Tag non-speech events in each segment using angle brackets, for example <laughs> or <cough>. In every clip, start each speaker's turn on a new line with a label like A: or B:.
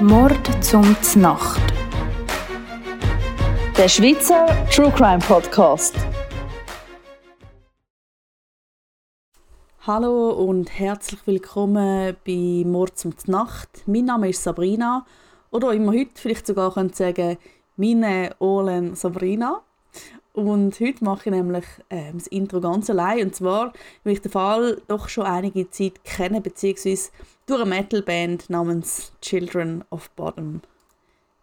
A: Mord zum Znacht.
B: Der Schweizer True Crime Podcast.
C: Hallo und herzlich willkommen bei Mord zum Nacht. Mein Name ist Sabrina oder immer heute vielleicht sogar könnt sagen meine Olen Sabrina. Und heute mache ich nämlich äh, das Intro ganz allein. Und zwar, weil ich den Fall doch schon einige Zeit kenne, beziehungsweise durch eine Metalband namens Children of Bottom.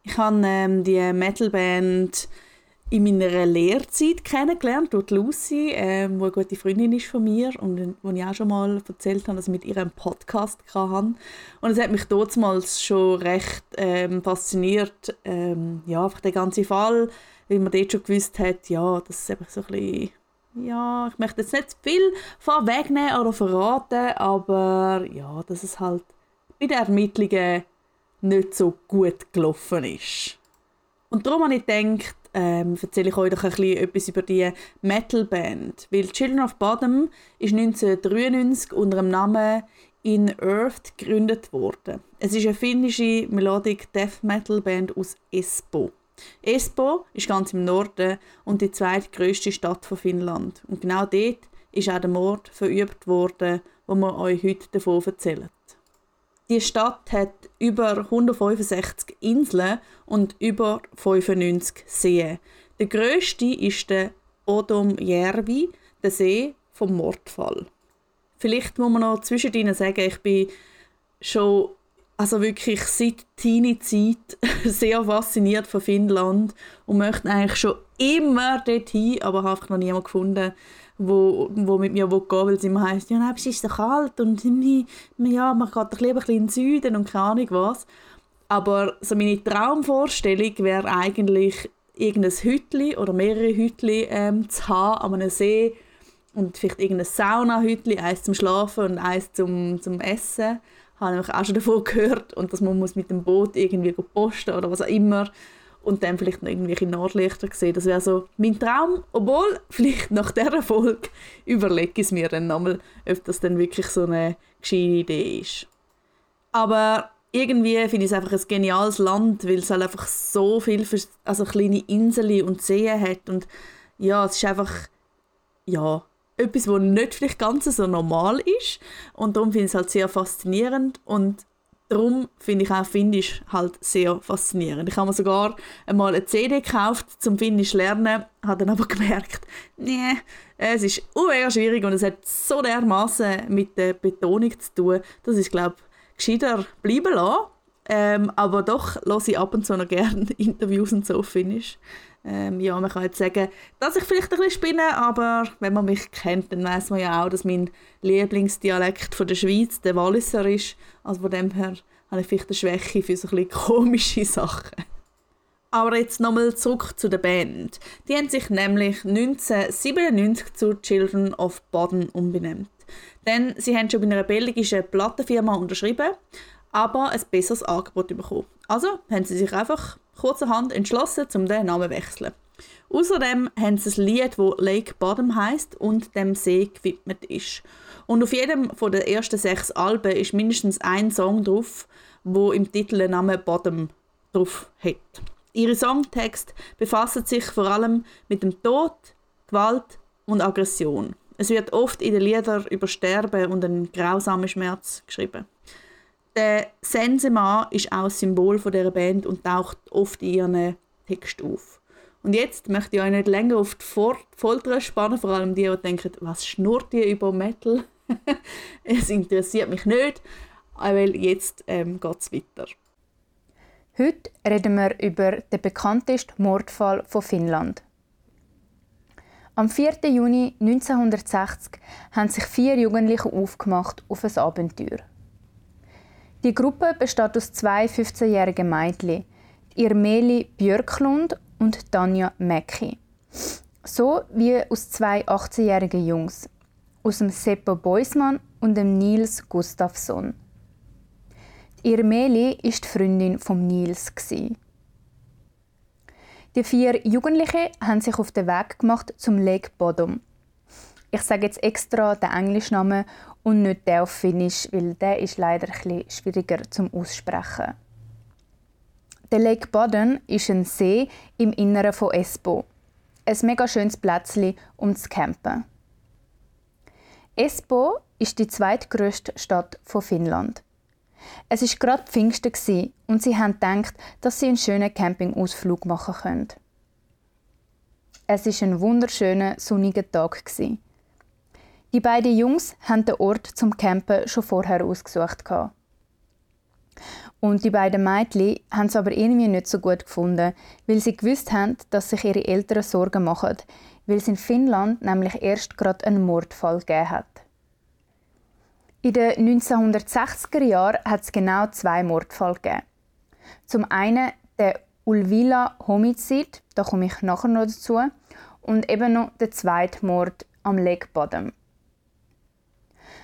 C: Ich habe ähm, die Metalband in meiner Lehrzeit kennengelernt, durch Lucy, ähm, die eine gute Freundin ist von mir und wo ich auch schon mal erzählt habe, dass ich mit ihr einen Podcast hatte. Und es hat mich damals schon recht ähm, fasziniert, ähm, ja, einfach der ganze Fall, weil man dort schon gewusst hat, ja, das ist einfach so ein bisschen, ja, ich möchte jetzt nicht zu viel vorwegnehmen oder verraten, aber ja, dass es halt bei den Ermittlungen nicht so gut gelaufen ist. Und darum habe ich gedacht, ähm, erzähle ich euch doch ein bisschen etwas über die Metalband. Weil Children of Bottom ist 1993 unter dem Namen In Earth gegründet worden. Es ist eine finnische Melodic Death Metal Band aus Espoo. Espoo ist ganz im Norden und die zweitgrößte Stadt von Finnland. Und genau dort ist auch der Mord verübt worden, wo wir euch heute davon erzählen. Die Stadt hat über 165 Inseln und über 95 Seen. Der grösste ist der Odomjärvi, der See vom Mordfall. Vielleicht muss man noch zwischendrin sagen, ich bin schon also wirklich seit Teenie-Zeit <laughs> sehr fasziniert von Finnland und möchte eigentlich schon immer dorthin, aber habe noch niemanden gefunden, wo, wo mit mir gehen will, weil es immer heisst, ja, nein, es ist so kalt und <laughs> ja, man geht doch lieber ein bisschen in den Süden und keine Ahnung was. Aber so meine Traumvorstellung wäre eigentlich, irgendein Hütli oder mehrere Hütli ähm, zu haben an einem See und vielleicht irgendein Sauna-Hütli, eins zum Schlafen und eins zum, zum Essen. Habe ich auch schon davon gehört und dass man muss mit dem Boot irgendwie posten oder was auch immer und dann vielleicht noch irgendwelche Nordlichter sehen. Das wäre so mein Traum. Obwohl, <laughs> vielleicht nach dieser Folge überlege ich es mir dann nochmal, ob das dann wirklich so eine gescheite Idee ist. Aber irgendwie finde ich es einfach ein geniales Land, weil es halt einfach so viele also kleine Inseln und Seen hat und ja, es ist einfach ja, etwas, was nicht vielleicht ganz so normal ist und darum finde ich es halt sehr faszinierend und Darum finde ich auch Finnisch halt sehr faszinierend. Ich habe mir sogar einmal eine CD gekauft zum Finnisch lernen, habe dann aber <laughs> gemerkt, nee, es ist mega schwierig und es hat so dermaßen mit der Betonung zu tun, dass ich glaube, gescheiter bleiben lassen. Ähm, aber doch höre ich ab und zu noch gerne <laughs> Interviews und so auf Finnisch. Ähm, ja, man kann jetzt sagen, dass ich vielleicht ein bisschen spinne, aber wenn man mich kennt, dann weiß man ja auch, dass mein Lieblingsdialekt von der Schweiz der Walliser ist. Also von dem her habe ich vielleicht eine Schwäche für so ein bisschen <laughs> komische Sachen. Aber jetzt nochmal zurück zu der Band. Die haben sich nämlich 1997 zu Children of Baden umbenannt. Denn sie haben schon bei einer belgischen Plattenfirma unterschrieben, aber ein besseres Angebot bekommen. Also haben sie sich einfach kurzerhand entschlossen, um den Namen zu wechseln. Außerdem haben sie ein Lied, das Lake Bottom heißt und dem See gewidmet ist. Und auf jedem von den ersten sechs Alben ist mindestens ein Song drauf, wo im Titel den Namen Bottom drauf hat. Ihre Songtext befassen sich vor allem mit dem Tod, Gewalt und Aggression. Es wird oft in den Liedern über Sterben und einen grausamen Schmerz geschrieben. Der Sensemann ist auch das Symbol von dieser Band und taucht oft in ihren Text auf. Und jetzt möchte ich euch nicht länger auf die Folter spannen, vor allem die, die denken, was schnurrt ihr über Metal? <laughs> es interessiert mich nicht, weil jetzt ähm, geht es weiter.
A: Heute reden wir über den bekanntesten Mordfall von Finnland. Am 4. Juni 1960 haben sich vier Jugendliche aufgemacht auf ein Abenteuer. Die Gruppe besteht aus zwei 15-jährigen Mädchen, Irmeli Björklund und Tanja Mäcki. So wie aus zwei 18-jährigen Jungs, aus dem Seppo Boismann und dem Nils Gustafsson. Irmeli war die Freundin von Nils. Die vier Jugendlichen haben sich auf den Weg gemacht zum Lake Bodom. Ich sage jetzt extra den englischen Namen und nicht der auf Finnisch, weil der ist leider etwas schwieriger zum Aussprechen. Der Lake Baden ist ein See im Inneren von Espoo. Ein mega schönes Plätzchen, um zu campen. Espoo ist die zweitgrößte Stadt von Finnland. Es ist gerade Pfingsten und sie haben gedacht, dass sie einen schönen Campingausflug machen können. Es ist ein wunderschöner sonniger Tag Die beiden Jungs haben den Ort zum Campen schon vorher ausgesucht und die beiden Mädchen haben es aber irgendwie nicht so gut gefunden, weil sie gewusst haben, dass sich ihre Eltern Sorgen machen, weil es in Finnland nämlich erst gerade einen Mordfall gegeben hat. In den 1960er Jahren hat es genau zwei Mordfälle gegeben. Zum einen der Ulvila Homizid, da komme ich nachher noch dazu, und eben noch der zweite Mord am Lake Bottom.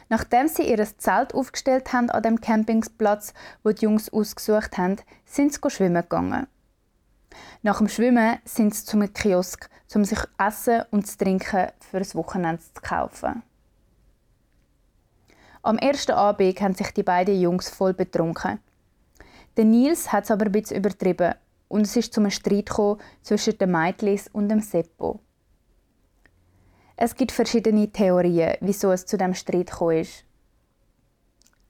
A: Nachdem sie ihr Zelt aufgestellt haben an dem Campingplatz, wo die Jungs ausgesucht haben, sind sie schwimmen gegangen. Nach dem Schwimmen sind sie zum Kiosk, um sich Essen und zu trinken für das Wochenende zu kaufen. Am ersten Abend haben sich die beiden Jungs voll betrunken. Der Nils hat es aber ein bisschen übertrieben und es ist zum Streit zwischen den Mädchen und dem Seppo. Es gibt verschiedene Theorien, wieso es zu dem Streit gekommen ist.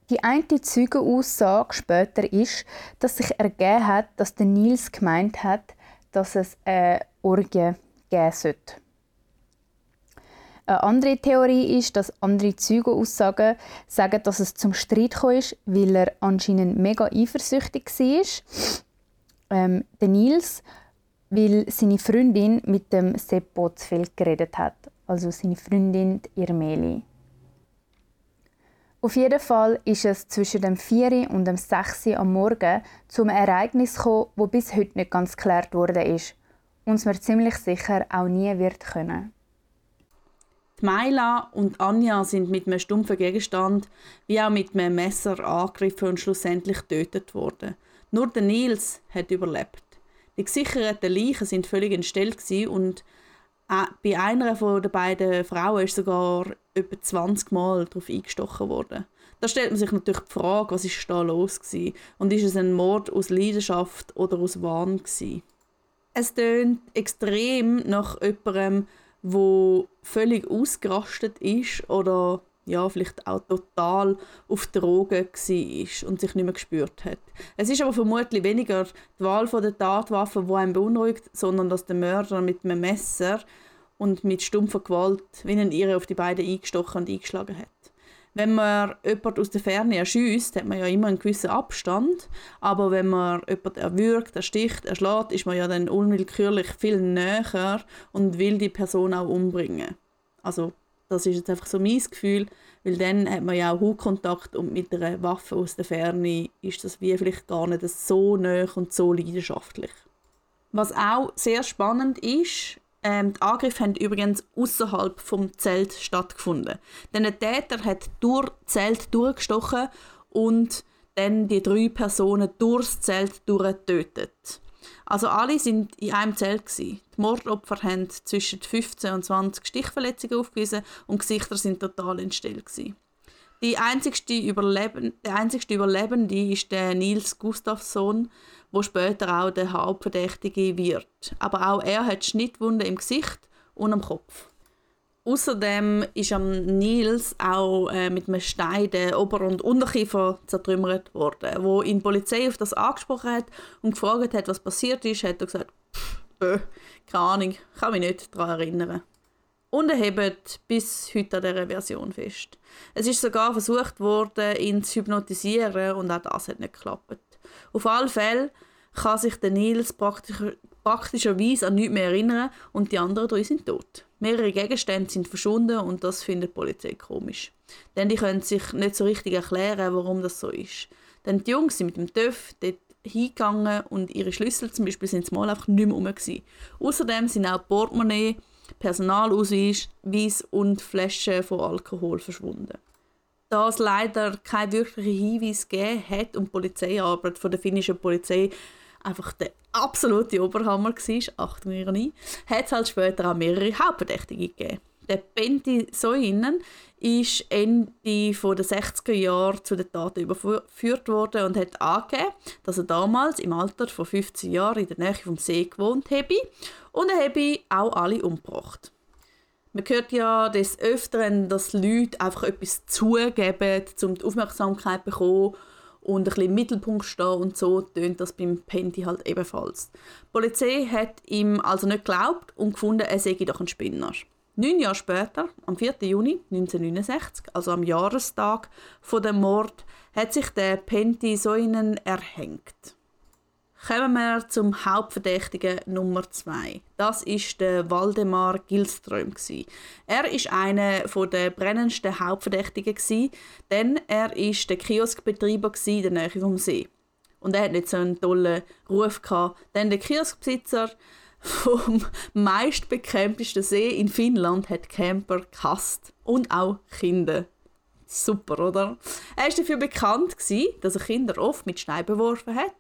A: Die eine Zeugenaussage später ist, dass sich ergeben hat, dass der Nils gemeint hat, dass es eine Orgie geben sollte. Eine andere Theorie ist, dass andere Zeugenaussagen sagen, dass es zum Streit ist, weil er anscheinend mega eifersüchtig war. Ähm, der Nils, weil seine Freundin mit dem Seppo zu viel geredet hat also seine Freundin Irmeli. Auf jeden Fall ist es zwischen dem 4 und dem 6 am Morgen zum Ereignis gekommen, wo bis heute nicht ganz geklärt wurde ist und mir ziemlich sicher auch nie wird können.
C: Maila und Anja sind mit einem stumpfen Gegenstand wie auch mit einem Messer angegriffen und schlussendlich getötet worden. Nur der Nils hat überlebt. Die gesicherten Leichen sind völlig entstellt und bei einer der beiden Frauen ist sogar etwa 20 Mal darauf eingestochen worden. Da stellt man sich natürlich die Frage, was ist da los gewesen? und ist es ein Mord aus Leidenschaft oder aus Wahn gewesen? Es tönt extrem nach jemandem, wo völlig ausgerastet ist oder ja, vielleicht auch total auf Drogen war und sich nicht mehr gespürt hat. Es ist aber vermutlich weniger die Wahl der Tatwaffe, die einen beunruhigt, sondern dass der Mörder mit einem Messer und mit stumpfer Gewalt wie einen Irre auf die beiden eingestochen und eingeschlagen hat. Wenn man jemanden aus der Ferne erschießt, hat man ja immer einen gewissen Abstand. Aber wenn man jemanden erwürgt, ersticht, erschlägt, ist man ja dann unwillkürlich viel näher und will die Person auch umbringen. Also das ist jetzt einfach so mein Gefühl, weil dann hat man ja auch Hautkontakt und mit einer Waffe aus der Ferne ist das wie vielleicht gar nicht so nah und so leidenschaftlich. Was auch sehr spannend ist, ähm, die Angriffe haben übrigens außerhalb vom Zelt stattgefunden. Denn der Täter hat durch das Zelt durchgestochen und dann die drei Personen durchs Zelt durchgetötet. Also alle sind in einem Zelt gewesen. Die Mordopfer haben zwischen 15 und 20 Stichverletzungen aufgewiesen und Gesichter sind total entstellt gewesen. Die einzigste Überleben, der einzigste Überlebende ist der Nils Gustafsson, wo später auch der Hauptverdächtige wird. Aber auch er hat Schnittwunden im Gesicht und am Kopf. Außerdem ist am Nils auch äh, mit einem Stein der Ober- und Unterkiefer zertrümmert worden. Wo ihn die Polizei auf das angesprochen hat und gefragt hat, was passiert ist, hat er gesagt, äh, keine Ahnung, kann mich nicht daran erinnern. Und er hebt bis heute an dieser Version fest. Es ist sogar versucht worden, ihn zu hypnotisieren und auch das hat nicht geklappt. Auf alle Fälle kann sich der Nils praktisch, praktischerweise an nichts mehr erinnern und die anderen drei sind tot. Mehrere Gegenstände sind verschwunden und das findet die Polizei komisch. Denn die können sich nicht so richtig erklären, warum das so ist. Denn die Jungs sind mit dem TÜV dort hingegangen und ihre Schlüssel zum Beispiel sind mal einfach nicht mehr rum. Außerdem sind auch Portemonnaie, Personalausweis und Flaschen von Alkohol verschwunden da es leider keine wirklichen Hinweise gegeben hat und die Polizeiarbeit von der finnischen Polizei einfach der absolute Oberhammer war, Achtung Ironie, hat es halt später auch mehrere Hauptverdächtige gegeben. Der Penti Soinen ist Ende der 60er Jahre zu den Taten überführt worden und hat angegeben, dass er damals im Alter von 15 Jahren in der Nähe vom See gewohnt habe und er habe auch alle umgebracht. Man hört ja des Öfteren, dass Leute einfach etwas zugeben, um die Aufmerksamkeit zu bekommen und ein bisschen im Mittelpunkt stehen und so tönt das beim Penti halt ebenfalls. Die Polizei hat ihm also nicht geglaubt und gefunden, er sei doch ein Spinner. Neun Jahre später, am 4. Juni 1969, also am Jahrestag von dem Mord, hat sich der Penti Soinen erhängt. Kommen wir zum Hauptverdächtigen Nummer 2. Das ist der Waldemar Gilström. Er ist einer der brennendsten Hauptverdächtigen, denn er ist der Kioskbetreiber in der Nähe vom See. Und er hat nicht so einen tollen Ruf gehabt, denn der Kioskbesitzer vom <laughs> meistbekämpftesten See in Finnland hat Camper gehasst und auch Kinder. Super, oder? Er ist dafür bekannt dass er Kinder oft mit Steinen beworfen hat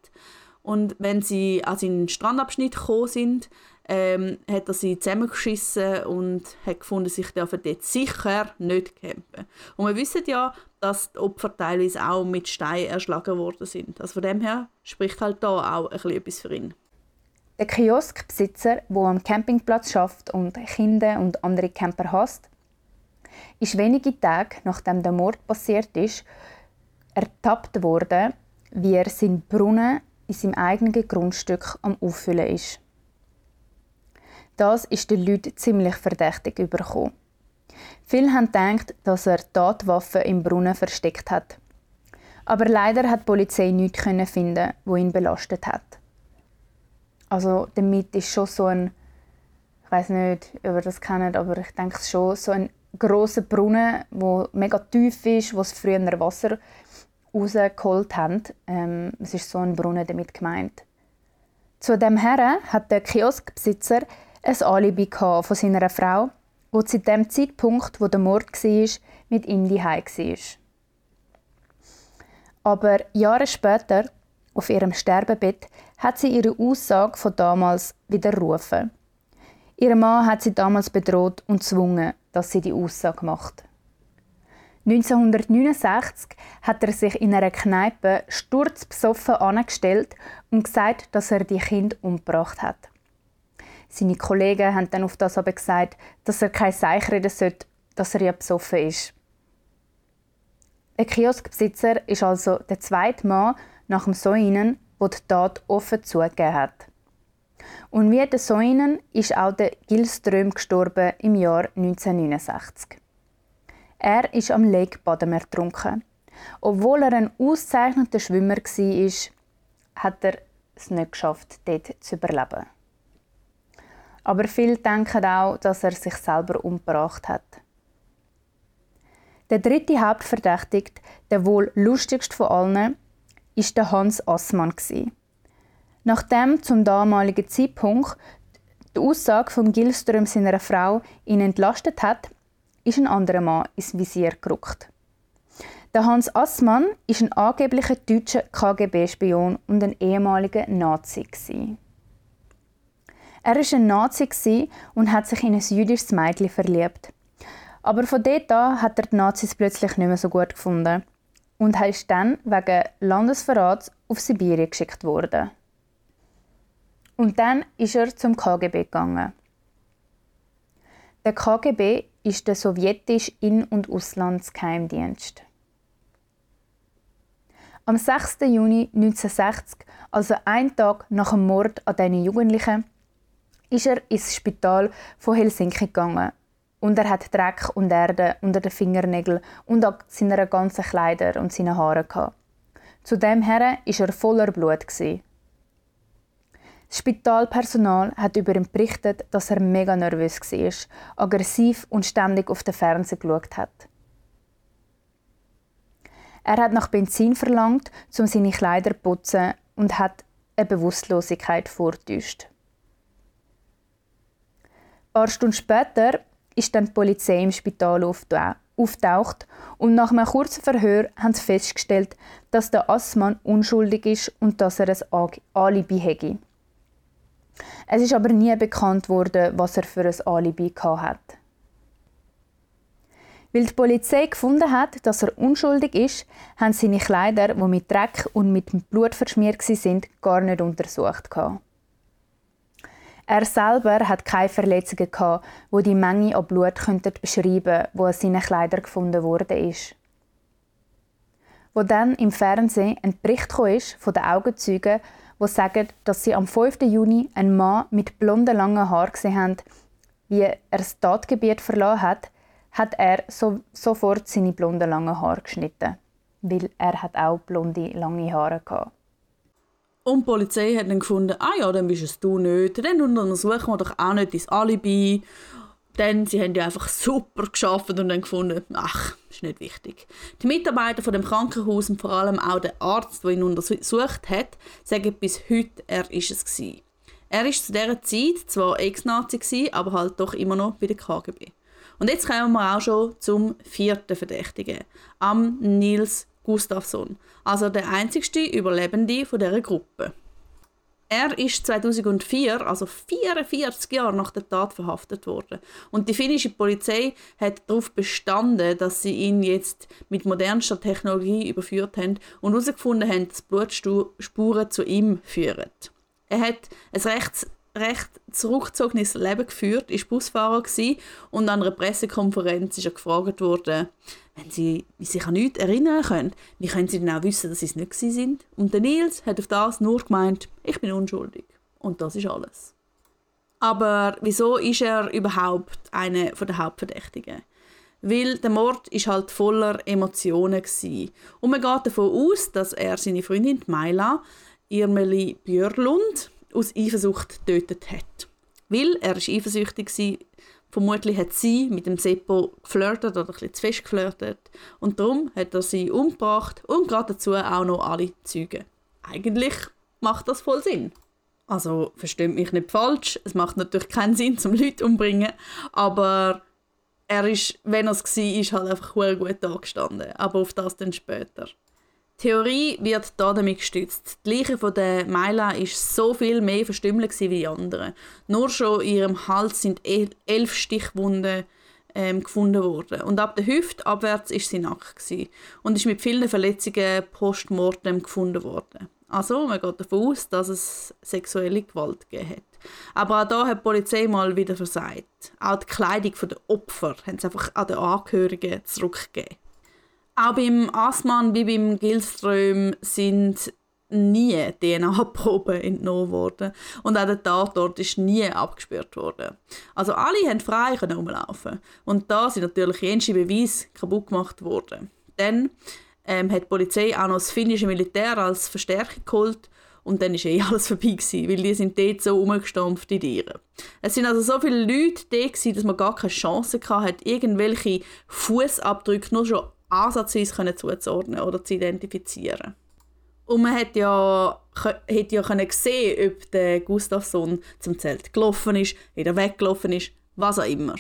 C: und wenn sie an seinen Strandabschnitt gekommen sind, ähm, hat er sie zusammengeschissen und hat gefunden, sich dürfen dort sicher nicht campen. Und wir wissen ja, dass die Opfer teilweise auch mit Steinen erschlagen worden sind. Also von dem her spricht halt da auch ein etwas für ihn.
A: Der Kioskbesitzer, der am Campingplatz schafft und Kinder und andere Camper hasst, ist wenige Tage nachdem der Mord passiert ist, ertappt worden, wie er seinen Brunnen in seinem eigenen Grundstück am Auffüllen ist. Das ist den Leuten ziemlich verdächtig überkommen. Viele haben gedacht, dass er Tatwaffen im Brunnen versteckt hat. Aber leider hat die Polizei nichts finden, wo ihn belastet hat. Also damit ist schon so ein, ich weiß nicht, ob ihr das kennt, aber ich denke schon so ein großer Brunnen, wo mega tief ist, wo es früher Wasser rausgeholt haben. Ähm, es ist so ein Brunnen damit gemeint. Zu dem Herren hat der Kioskbesitzer ein Alibi von seiner Frau, wo zu dem Zeitpunkt, wo der Mord war, mit ihm daheim war. Aber Jahre später, auf ihrem Sterbebett, hat sie ihre Aussage von damals widerrufen. Ihr Mann hat sie damals bedroht und gezwungen, dass sie die Aussage macht. 1969 hat er sich in einer Kneipe sturzbesoffen angestellt und gesagt, dass er die Kind umgebracht hat. Seine Kollegen haben dann auf das aber gesagt, dass er kein Seich reden sollte, dass er ja besoffen ist. Der Kioskbesitzer ist also der zweite Mann nach dem Soinen, der die Tat offen zugegeben hat. Und wie der Soinen ist auch der Gilström gestorben im Jahr 1969. Er ist am Lake Baden ertrunken. Obwohl er ein ausgezeichneter Schwimmer war, hat er es nicht geschafft, dort zu überleben. Aber viele denken auch, dass er sich selber umgebracht hat. Der dritte Hauptverdächtige, der wohl lustigste von allen, ist der Hans Assmann. Nachdem zum damaligen Zeitpunkt die Aussage von Gilström seiner Frau ihn entlastet hat, ist ein anderer Mann ins Visier gerückt. Der Hans Assmann ist ein angeblicher deutscher KGB-Spion und ein ehemaliger Nazi. Er war ein Nazi und hat sich in ein jüdisches Mädchen verliebt. Aber von dort an hat er die Nazis plötzlich nicht mehr so gut gefunden und ist dann wegen Landesverrats auf Sibirien geschickt worden. Und dann ist er zum KGB gegangen. Der KGB ist der sowjetische In- und Auslandsgeheimdienst. Am 6. Juni 1960, also ein Tag nach dem Mord an diesen Jugendlichen, ist er ins Spital von Helsinki gegangen und er hat Dreck und Erde unter den Fingernägeln und an seinen ganzen Kleider und seinen Haaren gehabt. Zu dem her ist er voller Blut. Das Spitalpersonal hat über ihn berichtet, dass er mega nervös war, aggressiv und ständig auf den Fernseher geschaut hat. Er hat nach Benzin verlangt, um seine Kleider zu putzen und hat eine Bewusstlosigkeit vortäuscht. Ein paar Stunden später ist dann die Polizei im Spital auftaucht und nach einem kurzen Verhör haben sie festgestellt, dass der Assmann unschuldig ist und dass er ein Alibi hätte. Es ist aber nie bekannt worden, was er für ein Alibi hat. Weil die Polizei gefunden hat, dass er unschuldig ist, haben seine Kleider, die mit Dreck und mit Blut verschmiert sind, gar nicht untersucht. Er selber hat keine Verletzungen wo die Menge an Blut beschreiben könnten, wo an seinen Kleidern gefunden wurde ist. Wo dann im Fernsehen ein Bericht ist von den Augenzeugen, wo sagen, dass sie am 5. Juni einen Mann mit blonden langen Haaren gesehen haben, wie er das Tatgebiet verloren hat, hat er so, sofort seine blonden langen Haare geschnitten, weil er hat auch blonde lange Haare hatte.
C: Und die Polizei hat dann gefunden, ah ja, dann bist es du nicht. Dann untersuchen wir doch auch nicht dein Alibi. Denn sie haben ja einfach super geschafft und dann gefunden, ach, ist nicht wichtig. Die Mitarbeiter von dem Krankenhaus und vor allem auch der Arzt, der ihn untersucht hat, sagen bis heute, er ist es gewesen. Er ist zu dieser Zeit zwar Ex-Nazi, aber halt doch immer noch bei der KGB. Und jetzt kommen wir auch schon zum vierten Verdächtigen, am Nils Gustafsson, also der einzigste Überlebende von dieser Gruppe. Er ist 2004, also 44 Jahre nach der Tat, verhaftet worden. Und die finnische Polizei hat darauf bestanden, dass sie ihn jetzt mit modernster Technologie überführt haben und herausgefunden haben, dass Blutspuren zu ihm führen. Er hat ein recht, recht zurückgezogenes Leben geführt, war Busfahrer und an einer Pressekonferenz ist er gefragt worden, wenn sie sich an nichts erinnern können, wie können sie denn auch wissen, dass sie es nicht sind? Und der Nils hat auf das nur gemeint, ich bin unschuldig. Und das ist alles. Aber wieso ist er überhaupt einer der Hauptverdächtigen? Weil der Mord ist halt voller Emotionen war. Und man geht davon aus, dass er seine Freundin Maila Irmeli Björlund aus Eifersucht getötet hat. Weil er ist eifersüchtig war, vermutlich hat sie mit dem Seppo geflirtet oder bisschen zu fest geflirtet und darum hat er sie umgebracht und gerade dazu auch noch alle Züge. Eigentlich macht das voll Sinn. Also versteht mich nicht falsch, es macht natürlich keinen Sinn, zum Leute umbringen, aber er ist, wenn er es war, halt einfach gut angestanden. Aber auf das dann später. Theorie wird da damit gestützt. Die Leiche von der Maila ist so viel mehr verstümmelt wie die anderen. Nur schon in ihrem Hals sind elf Stichwunden ähm, gefunden worden. Und ab der Hüfte abwärts ist sie nackt und ist mit vielen Verletzungen postmortem gefunden worden. Also man geht davon aus, dass es sexuelle Gewalt gegeben hat. Aber auch da hat die Polizei mal wieder versagt. Auch die Kleidung der Opfer haben sie einfach an den Angehörigen zurückgegeben. Auch beim Assmann wie beim Gilström sind nie DNA-Proben entnommen worden und auch der Tatort ist nie abgespürt worden. Also alle haben frei rumlaufen und da sind natürlich jensche Beweise kaputt gemacht worden. Dann ähm, hat die Polizei auch noch das finnische Militär als Verstärkung geholt und dann war eh alles vorbei gewesen, weil die sind dort so umgestampft in Tieren. Es sind also so viele Leute da gewesen, dass man gar keine Chance hatte, irgendwelche Fußabdrücke nur schon ansatzweise zuzuordnen oder zu identifizieren. Und man hat ja, hat ja können sehen, ob der Gustafsson zum Zelt gelaufen ist, wieder weggelaufen ist, was auch immer.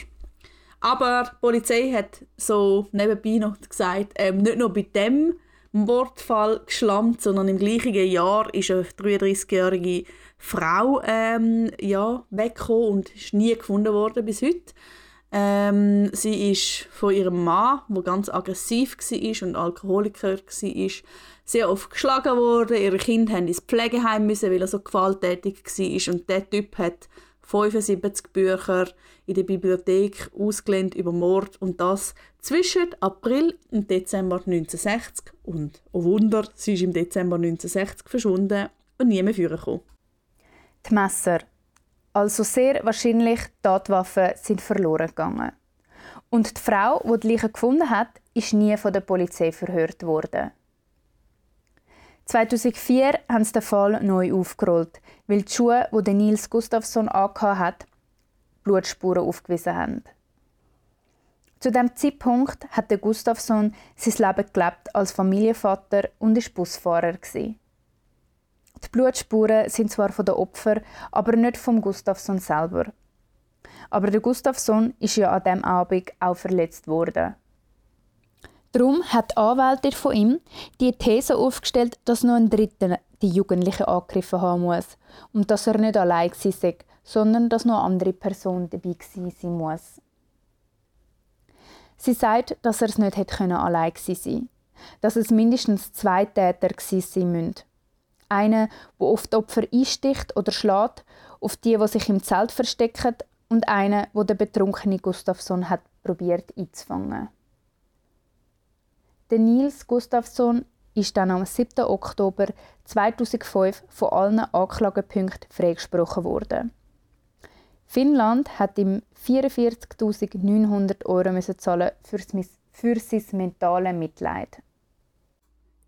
C: Aber die Polizei hat so nebenbei noch gesagt, ähm, nicht nur bei dem Mordfall geschlammt, sondern im gleichen Jahr ist eine 33-jährige Frau ähm, ja, weggekommen und ist nie gefunden worden bis heute. Ähm, sie ist von ihrem Mann, der ganz aggressiv war und Alkoholiker war, sehr oft geschlagen worden. Ihre Kinder mussten ins Pflegeheim, müssen, weil er so gewalttätig war. Und der Typ hat 75 Bücher in der Bibliothek ausgelehnt über Mord und das zwischen April und Dezember 1960 und oh Wunder, sie ist im Dezember 1960 verschwunden und nie mehr vorgekommen.
A: Die Messer also sehr wahrscheinlich Tatwaffen sind verloren gegangen. Und die Frau, die die Leiche gefunden hat, ist nie von der Polizei verhört worden. 2004 haben sie den Fall neu aufgerollt, weil die Schuhe, die Nils Gustafsson hat, Blutspuren aufgewiesen haben. Zu dem Zeitpunkt hat der Gustafsson sein Leben gelebt als Familienvater und war Busfahrer. Gewesen. Die Blutspuren sind zwar von den Opfern, aber nicht vom Gustafsson selber. Aber der Gustafsson ist ja an dem Abend auch verletzt worden. Darum hat die Anwältin von ihm die These aufgestellt, dass noch ein Dritter die Jugendlichen angegriffen haben muss und dass er nicht allein war, sondern dass noch eine andere Person dabei sein muss. Sie sagt, dass er es nicht hätte allein sein können. Dass es mindestens zwei Täter sein müssen. Einer, der oft Opfer einsticht oder schlägt, auf die, die sich im Zelt verstecken, und einer, wo der betrunkene Gustafsson hat probiert einzufangen. Der Nils Gustafsson ist dann am 7. Oktober 2005 von allen Anklagepunkten freigesprochen worden. Finnland hat ihm 44.900 Euro zahlen für sein mentales Mitleid.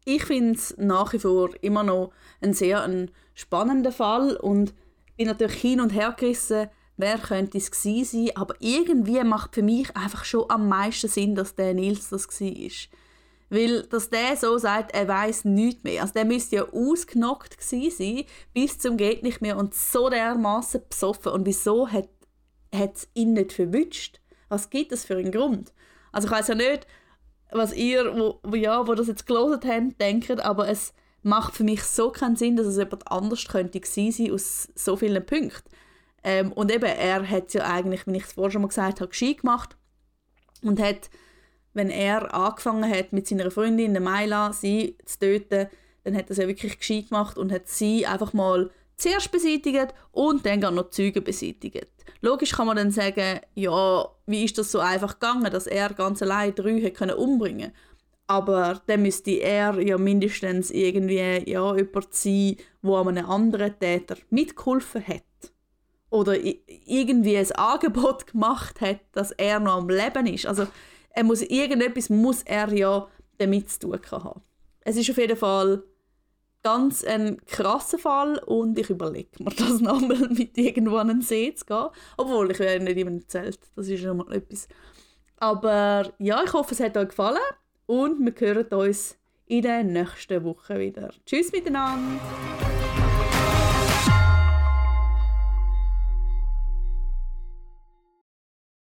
C: Ich finde es nach wie vor immer noch ein sehr ein spannender Fall und bin natürlich hin und her gerissen, wer könnte es gewesen sein, aber irgendwie macht für mich einfach schon am meisten Sinn, dass der Nils das war. Weil, dass der so sagt, er weiß nichts mehr. Also der müsste ja ausgenockt sein, bis zum geht nicht mehr und so dermaßen besoffen. Und wieso hat es ihn nicht verwünscht? Was gibt es für einen Grund? Also ich weiß ja nicht, was ihr, wo, wo, ja, wo das jetzt gelesen habt, denkt, aber es macht für mich so keinen Sinn, dass es jemand anders könnte sein aus so vielen Punkten. Ähm, und eben, er hat ja eigentlich, wie ich es vorher schon mal gesagt habe, gescheit gemacht und hat wenn er angefangen hat mit seiner Freundin, der Maila, sie zu töten, dann hat er es ja wirklich gescheit gemacht und hat sie einfach mal zuerst beseitigt und dann noch die Zeugen beseitigt. Logisch kann man dann sagen, ja, wie ist das so einfach gegangen, dass er ganz allein drei hat können umbringen aber dann müsste er ja mindestens irgendwie ja, jemand sein, an einem anderen Täter mitgeholfen hat. Oder irgendwie ein Angebot <laughs> gemacht hat, dass er noch am Leben ist. Also er muss irgendetwas muss er ja damit zu tun haben. Es ist auf jeden Fall ganz ein krasser Fall und ich überlege mir das <laughs> nochmal mit irgendwo an See zu gehen. Obwohl, ich wäre nicht immer im Zelt, das ist schon mal etwas. Aber ja, ich hoffe, es hat euch gefallen und wir hören uns in der nächsten Woche wieder. Tschüss miteinander!